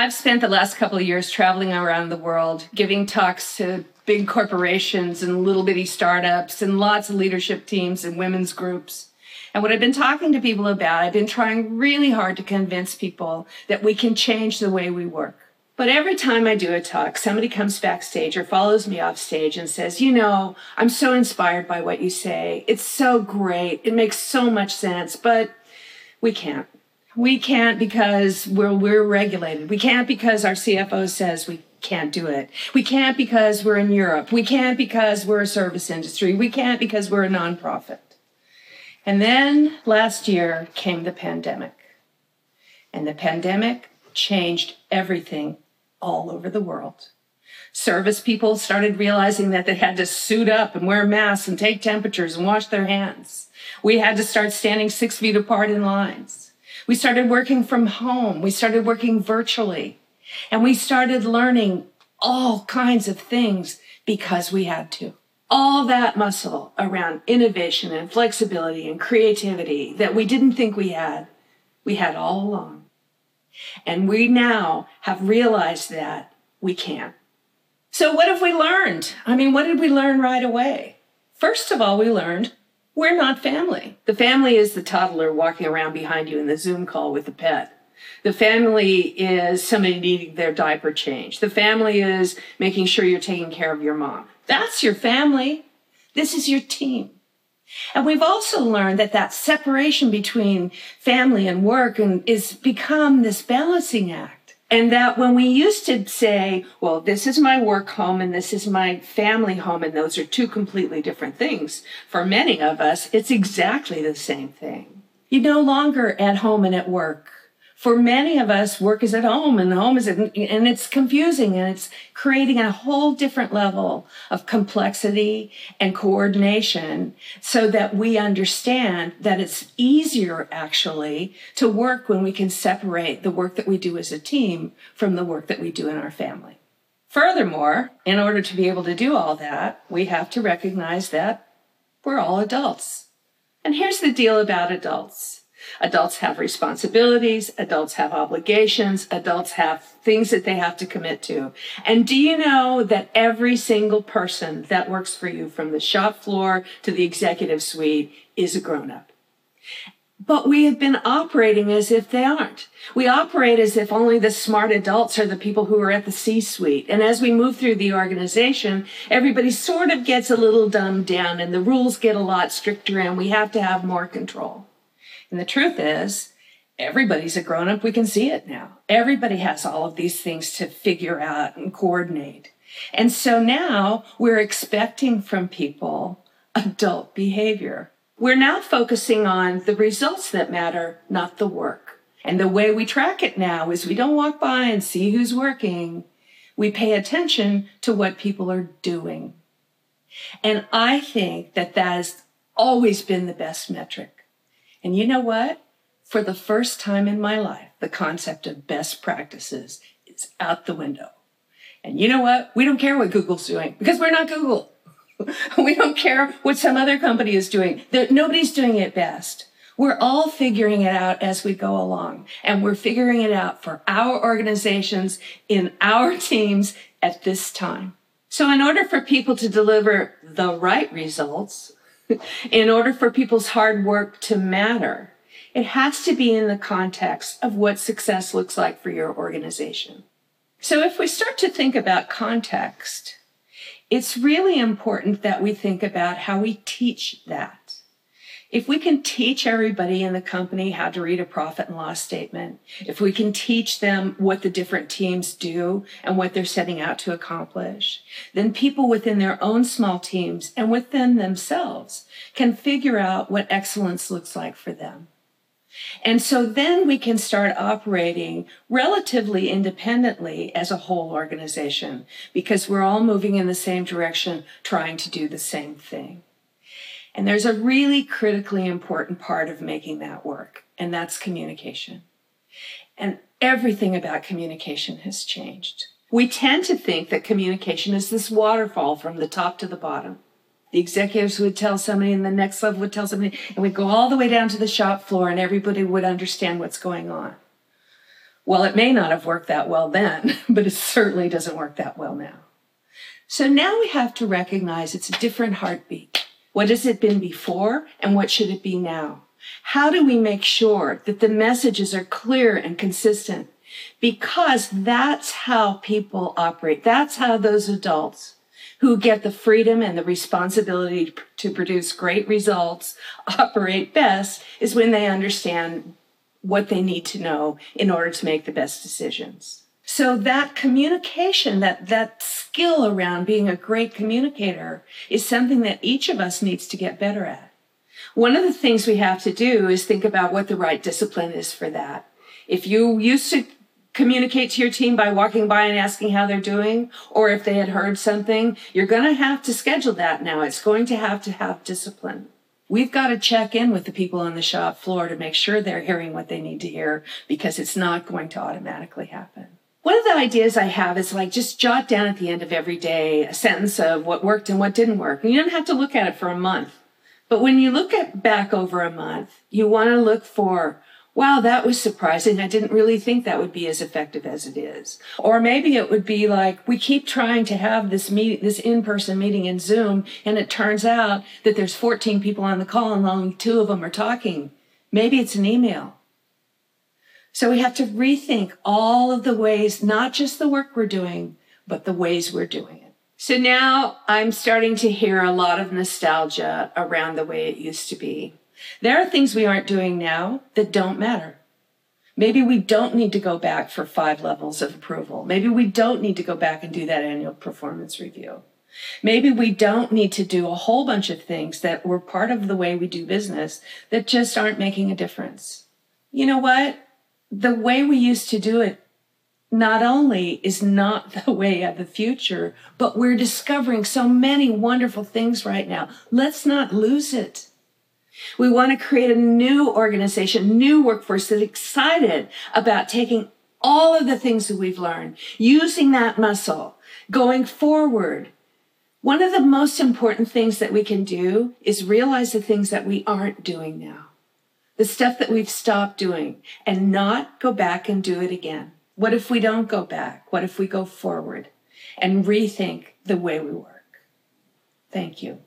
I've spent the last couple of years traveling around the world, giving talks to big corporations and little bitty startups and lots of leadership teams and women's groups. And what I've been talking to people about, I've been trying really hard to convince people that we can change the way we work. But every time I do a talk, somebody comes backstage or follows me off stage and says, You know, I'm so inspired by what you say. It's so great. It makes so much sense, but we can't. We can't because we're, we're regulated. We can't because our CFO says we can't do it. We can't because we're in Europe. We can't because we're a service industry. We can't because we're a nonprofit. And then last year came the pandemic. And the pandemic changed everything all over the world. Service people started realizing that they had to suit up and wear masks and take temperatures and wash their hands. We had to start standing six feet apart in lines. We started working from home. We started working virtually. And we started learning all kinds of things because we had to. All that muscle around innovation and flexibility and creativity that we didn't think we had, we had all along. And we now have realized that we can. So, what have we learned? I mean, what did we learn right away? First of all, we learned we're not family. The family is the toddler walking around behind you in the Zoom call with the pet. The family is somebody needing their diaper changed. The family is making sure you're taking care of your mom. That's your family. This is your team. And we've also learned that that separation between family and work and is become this balancing act. And that when we used to say, well, this is my work home and this is my family home, and those are two completely different things, for many of us, it's exactly the same thing. You're no longer at home and at work for many of us, work is at home and home is, at, and it's confusing and it's creating a whole different level of complexity and coordination so that we understand that it's easier actually to work when we can separate the work that we do as a team from the work that we do in our family. Furthermore, in order to be able to do all that, we have to recognize that we're all adults. And here's the deal about adults. Adults have responsibilities, adults have obligations, adults have things that they have to commit to. And do you know that every single person that works for you from the shop floor to the executive suite is a grown up? But we have been operating as if they aren't. We operate as if only the smart adults are the people who are at the C suite. And as we move through the organization, everybody sort of gets a little dumbed down and the rules get a lot stricter and we have to have more control. And the truth is, everybody's a grown up. We can see it now. Everybody has all of these things to figure out and coordinate. And so now we're expecting from people adult behavior. We're now focusing on the results that matter, not the work. And the way we track it now is we don't walk by and see who's working. We pay attention to what people are doing. And I think that that has always been the best metric. And you know what? For the first time in my life, the concept of best practices is out the window. And you know what? We don't care what Google's doing because we're not Google. we don't care what some other company is doing. nobody's doing it best. We're all figuring it out as we go along. And we're figuring it out for our organizations in our teams at this time. So in order for people to deliver the right results, in order for people's hard work to matter, it has to be in the context of what success looks like for your organization. So if we start to think about context, it's really important that we think about how we teach that. If we can teach everybody in the company how to read a profit and loss statement, if we can teach them what the different teams do and what they're setting out to accomplish, then people within their own small teams and within themselves can figure out what excellence looks like for them. And so then we can start operating relatively independently as a whole organization because we're all moving in the same direction, trying to do the same thing. And there's a really critically important part of making that work, and that's communication. And everything about communication has changed. We tend to think that communication is this waterfall from the top to the bottom. The executives would tell somebody, and the next level would tell somebody, and we'd go all the way down to the shop floor, and everybody would understand what's going on. Well, it may not have worked that well then, but it certainly doesn't work that well now. So now we have to recognize it's a different heartbeat. What has it been before and what should it be now? How do we make sure that the messages are clear and consistent? Because that's how people operate. That's how those adults who get the freedom and the responsibility to produce great results operate best is when they understand what they need to know in order to make the best decisions. So that communication, that, that skill around being a great communicator is something that each of us needs to get better at. One of the things we have to do is think about what the right discipline is for that. If you used to communicate to your team by walking by and asking how they're doing, or if they had heard something, you're going to have to schedule that now. It's going to have to have discipline. We've got to check in with the people on the shop floor to make sure they're hearing what they need to hear because it's not going to automatically happen. One of the ideas I have is like just jot down at the end of every day a sentence of what worked and what didn't work. And you don't have to look at it for a month. But when you look at back over a month, you want to look for wow, that was surprising. I didn't really think that would be as effective as it is. Or maybe it would be like, we keep trying to have this meet, this in-person meeting in Zoom, and it turns out that there's 14 people on the call and only two of them are talking. Maybe it's an email. So we have to rethink all of the ways, not just the work we're doing, but the ways we're doing it. So now I'm starting to hear a lot of nostalgia around the way it used to be. There are things we aren't doing now that don't matter. Maybe we don't need to go back for five levels of approval. Maybe we don't need to go back and do that annual performance review. Maybe we don't need to do a whole bunch of things that were part of the way we do business that just aren't making a difference. You know what? The way we used to do it not only is not the way of the future, but we're discovering so many wonderful things right now. Let's not lose it. We want to create a new organization, new workforce that's excited about taking all of the things that we've learned, using that muscle, going forward. One of the most important things that we can do is realize the things that we aren't doing now, the stuff that we've stopped doing, and not go back and do it again. What if we don't go back? What if we go forward and rethink the way we work? Thank you.